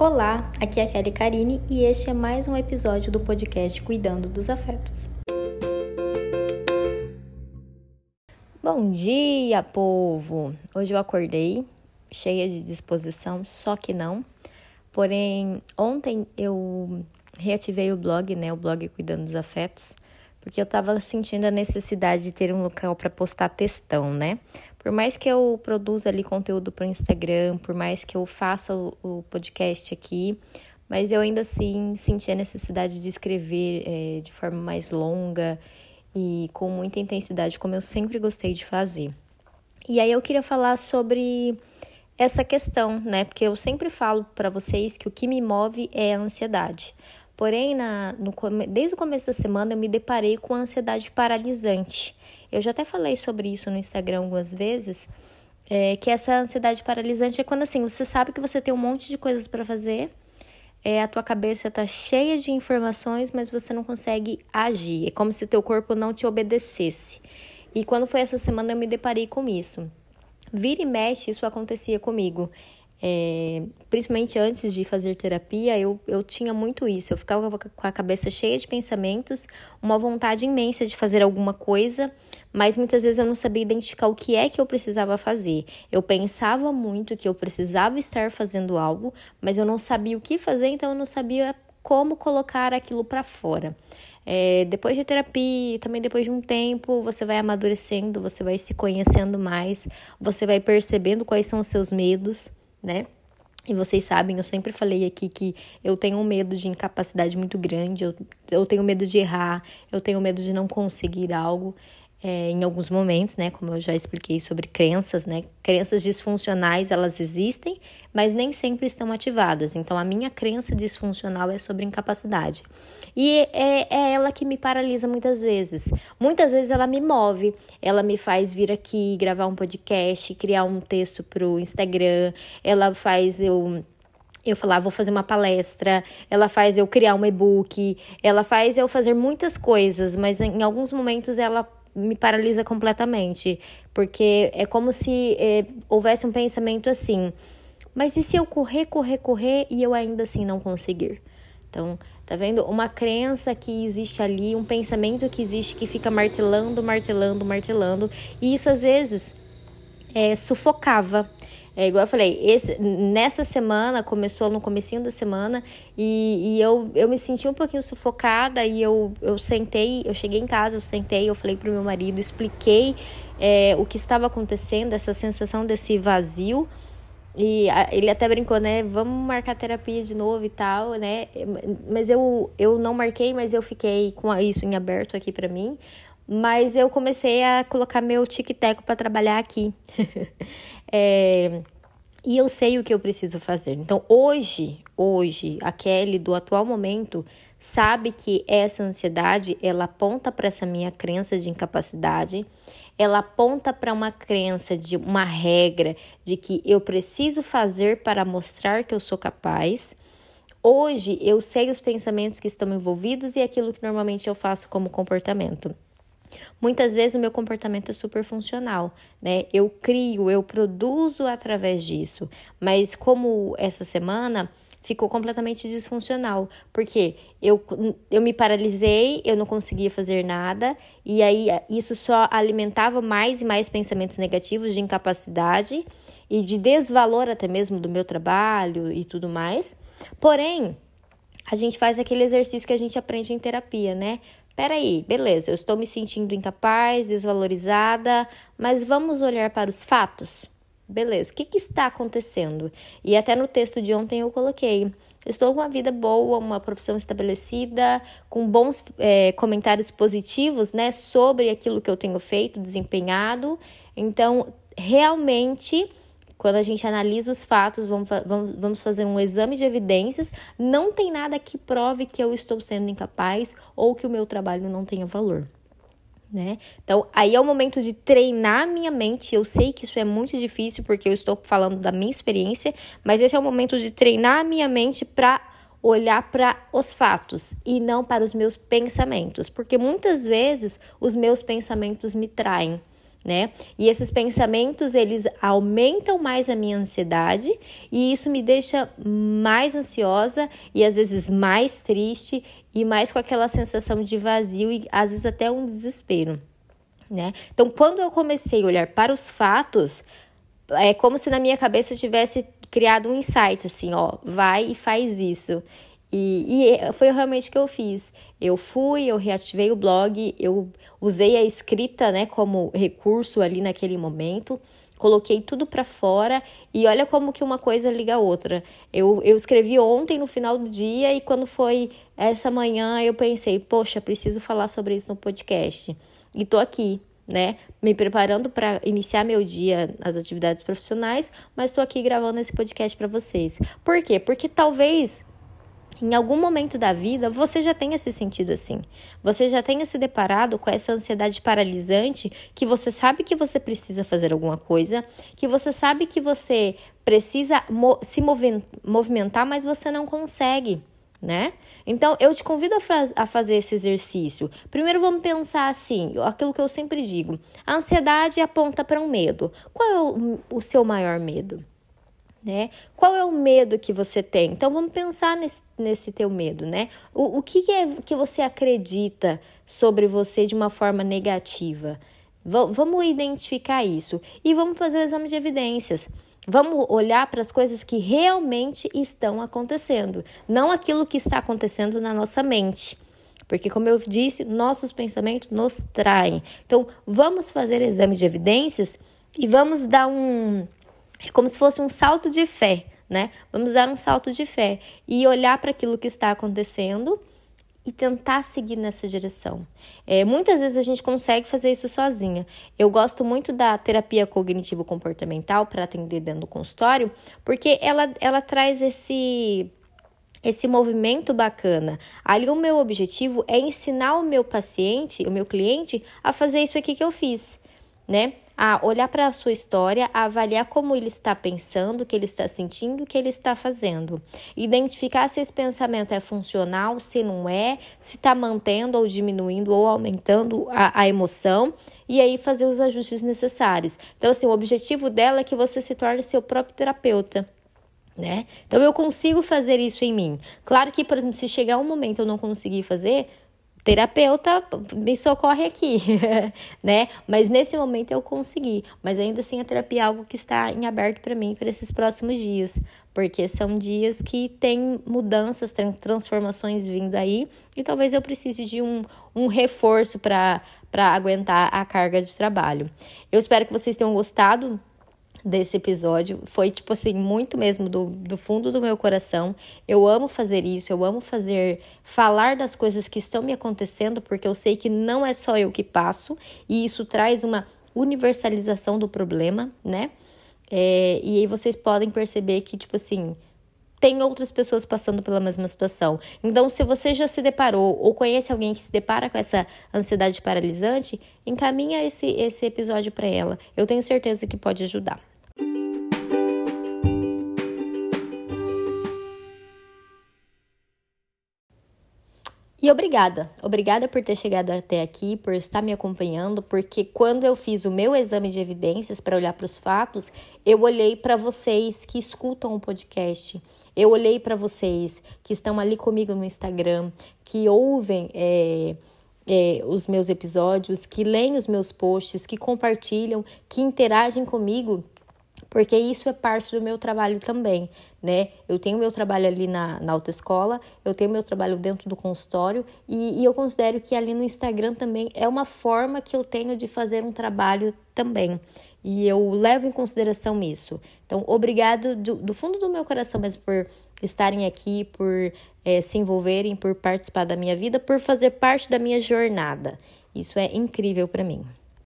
Olá, aqui é a Kelly Karine e este é mais um episódio do podcast Cuidando dos Afetos. Bom dia, povo! Hoje eu acordei cheia de disposição, só que não. Porém, ontem eu reativei o blog, né, o blog Cuidando dos Afetos, porque eu tava sentindo a necessidade de ter um local para postar textão, né? Por mais que eu produza ali conteúdo para o Instagram, por mais que eu faça o, o, podcast aqui, mas eu ainda assim senti a necessidade de escrever é, de forma mais longa e com muita intensidade, como eu sempre gostei de fazer. E aí eu queria falar sobre essa questão, né? Porque eu sempre falo para vocês que o que me move é a ansiedade. Porém, na, no, desde o começo da semana eu me deparei com a ansiedade paralisante. Eu já até falei sobre isso no Instagram algumas vezes, é, que essa ansiedade paralisante é quando assim, você sabe que você tem um monte de coisas para fazer, é, a tua cabeça tá cheia de informações, mas você não consegue agir. É como se teu corpo não te obedecesse. E quando foi essa semana eu me deparei com isso. Vira e mexe, isso acontecia comigo. É, principalmente antes de fazer terapia, eu, eu tinha muito isso. Eu ficava com a cabeça cheia de pensamentos, uma vontade imensa de fazer alguma coisa, mas muitas vezes eu não sabia identificar o que é que eu precisava fazer. Eu pensava muito que eu precisava estar fazendo algo, mas eu não sabia o que fazer, então eu não sabia como colocar aquilo para fora. É, depois de terapia, também depois de um tempo, você vai amadurecendo, você vai se conhecendo mais, você vai percebendo quais são os seus medos né? E vocês sabem, eu sempre falei aqui que eu tenho um medo de incapacidade muito grande, eu, eu tenho medo de errar, eu tenho medo de não conseguir algo é, em alguns momentos, né? Como eu já expliquei sobre crenças, né? Crenças disfuncionais, elas existem, mas nem sempre estão ativadas. Então, a minha crença disfuncional é sobre incapacidade. E é, é ela que me paralisa muitas vezes. Muitas vezes ela me move, ela me faz vir aqui, gravar um podcast, criar um texto pro Instagram, ela faz eu eu falar, vou fazer uma palestra, ela faz eu criar um e-book, ela faz eu fazer muitas coisas, mas em alguns momentos ela me paralisa completamente, porque é como se é, houvesse um pensamento assim: mas e se eu correr, correr, correr e eu ainda assim não conseguir? Então, tá vendo? Uma crença que existe ali, um pensamento que existe que fica martelando, martelando, martelando, e isso às vezes é, sufocava é igual eu falei, esse, nessa semana, começou no comecinho da semana, e, e eu, eu me senti um pouquinho sufocada, e eu, eu sentei, eu cheguei em casa, eu sentei, eu falei pro meu marido, expliquei é, o que estava acontecendo, essa sensação desse vazio, e ele até brincou, né? Vamos marcar terapia de novo e tal, né? Mas eu, eu não marquei, mas eu fiquei com isso em aberto aqui para mim. Mas eu comecei a colocar meu tic-tac para trabalhar aqui. é, e eu sei o que eu preciso fazer. Então, hoje, hoje, a Kelly do atual momento sabe que essa ansiedade, ela aponta para essa minha crença de incapacidade, ela aponta para uma crença de uma regra de que eu preciso fazer para mostrar que eu sou capaz. Hoje eu sei os pensamentos que estão envolvidos e aquilo que normalmente eu faço como comportamento. Muitas vezes o meu comportamento é super funcional, né? Eu crio, eu produzo através disso, mas como essa semana ficou completamente disfuncional, porque eu, eu me paralisei, eu não conseguia fazer nada, e aí isso só alimentava mais e mais pensamentos negativos de incapacidade e de desvalor até mesmo do meu trabalho e tudo mais. Porém, a gente faz aquele exercício que a gente aprende em terapia, né? Peraí, beleza, eu estou me sentindo incapaz, desvalorizada, mas vamos olhar para os fatos? Beleza, o que, que está acontecendo? E até no texto de ontem eu coloquei: estou com uma vida boa, uma profissão estabelecida, com bons é, comentários positivos, né, sobre aquilo que eu tenho feito, desempenhado. Então, realmente quando a gente analisa os fatos, vamos, vamos, fazer um exame de evidências, não tem nada que prove que eu estou sendo incapaz ou que o meu trabalho não tenha valor. Né? Então, aí é o momento de treinar minha mente. Eu sei que isso é muito difícil porque eu estou falando da minha experiência, mas esse é o momento de treinar minha mente para olhar para os fatos e não para os meus pensamentos, porque muitas vezes os meus pensamentos me traem né? E esses pensamentos, eles aumentam mais a minha ansiedade e isso me deixa mais ansiosa e às vezes mais triste e mais com aquela sensação de vazio e às vezes até um desespero, né? Então, quando eu comecei a olhar para os fatos, é como se na minha cabeça tivesse criado um insight assim, ó, vai e faz isso. E, e, foi realmente o que eu fiz. Eu fui, eu reativei o blog, eu usei a escrita, né, como recurso ali naquele momento, coloquei tudo para fora e olha como que uma coisa liga a outra. Eu, eu escrevi ontem no final do dia e quando foi essa manhã eu pensei, poxa, preciso falar sobre isso no podcast. E tô aqui, né, me preparando para iniciar meu dia nas atividades profissionais, mas estou aqui gravando esse podcast para vocês. Por quê? Porque talvez em algum momento da vida você já tenha se sentido assim. Você já tenha se deparado com essa ansiedade paralisante que você sabe que você precisa fazer alguma coisa, que você sabe que você precisa se movimentar, mas você não consegue. Né? Então, eu te convido a, a fazer esse exercício. Primeiro, vamos pensar assim: aquilo que eu sempre digo. A ansiedade aponta para um medo. Qual é o, o seu maior medo? Né? Qual é o medo que você tem? Então vamos pensar nesse, nesse teu medo, né? O, o que é que você acredita sobre você de uma forma negativa? V vamos identificar isso e vamos fazer o exame de evidências. Vamos olhar para as coisas que realmente estão acontecendo, não aquilo que está acontecendo na nossa mente. Porque, como eu disse, nossos pensamentos nos traem. Então, vamos fazer exame de evidências e vamos dar um, é como se fosse um salto de fé, né? Vamos dar um salto de fé e olhar para aquilo que está acontecendo e tentar seguir nessa direção. É, muitas vezes a gente consegue fazer isso sozinha. Eu gosto muito da terapia cognitivo-comportamental para atender dentro do consultório, porque ela, ela traz esse esse movimento bacana. Ali o meu objetivo é ensinar o meu paciente, o meu cliente, a fazer isso aqui que eu fiz, né? A olhar para a sua história, a avaliar como ele está pensando, o que ele está sentindo, o que ele está fazendo. Identificar se esse pensamento é funcional, se não é, se está mantendo ou diminuindo ou aumentando a, a emoção e aí fazer os ajustes necessários. Então, assim, o objetivo dela é que você se torne seu próprio terapeuta. Né? Então eu consigo fazer isso em mim. Claro que, por exemplo, se chegar um momento eu não conseguir fazer, terapeuta me socorre aqui, né? Mas nesse momento eu consegui, mas ainda assim a terapia é algo que está em aberto para mim para esses próximos dias, porque são dias que tem mudanças, tem transformações vindo aí e talvez eu precise de um, um reforço para aguentar a carga de trabalho. Eu espero que vocês tenham gostado desse episódio. Foi, tipo assim, muito mesmo do, do fundo do meu coração. Eu amo fazer isso, eu amo fazer, falar das coisas que estão me acontecendo, porque eu sei que não é só eu que passo, e isso traz uma universalização do problema, né? É, e aí vocês podem perceber que, tipo assim, tem outras pessoas passando pela mesma situação. Então, se você já se deparou ou conhece alguém que se depara com essa ansiedade paralisante, encaminha esse, esse episódio para ela. Eu tenho certeza que pode ajudar. E obrigada, obrigada por ter chegado até aqui, por estar me acompanhando, porque quando eu fiz o meu exame de evidências para olhar para os fatos, eu olhei para vocês que escutam o podcast, eu olhei para vocês que estão ali comigo no Instagram, que ouvem é, é, os meus episódios, que leem os meus posts, que compartilham, que interagem comigo porque isso é parte do meu trabalho também, né? Eu tenho meu trabalho ali na, na autoescola, eu tenho meu trabalho dentro do consultório e, e, eu considero que ali no Instagram também é uma forma que eu tenho de fazer um trabalho também. E eu levo em consideração isso. Então, obrigado do, do fundo do meu coração mesmo por estarem aqui, por é, se envolverem, por participar da minha vida, por fazer parte da minha jornada. Isso é incrível para mim.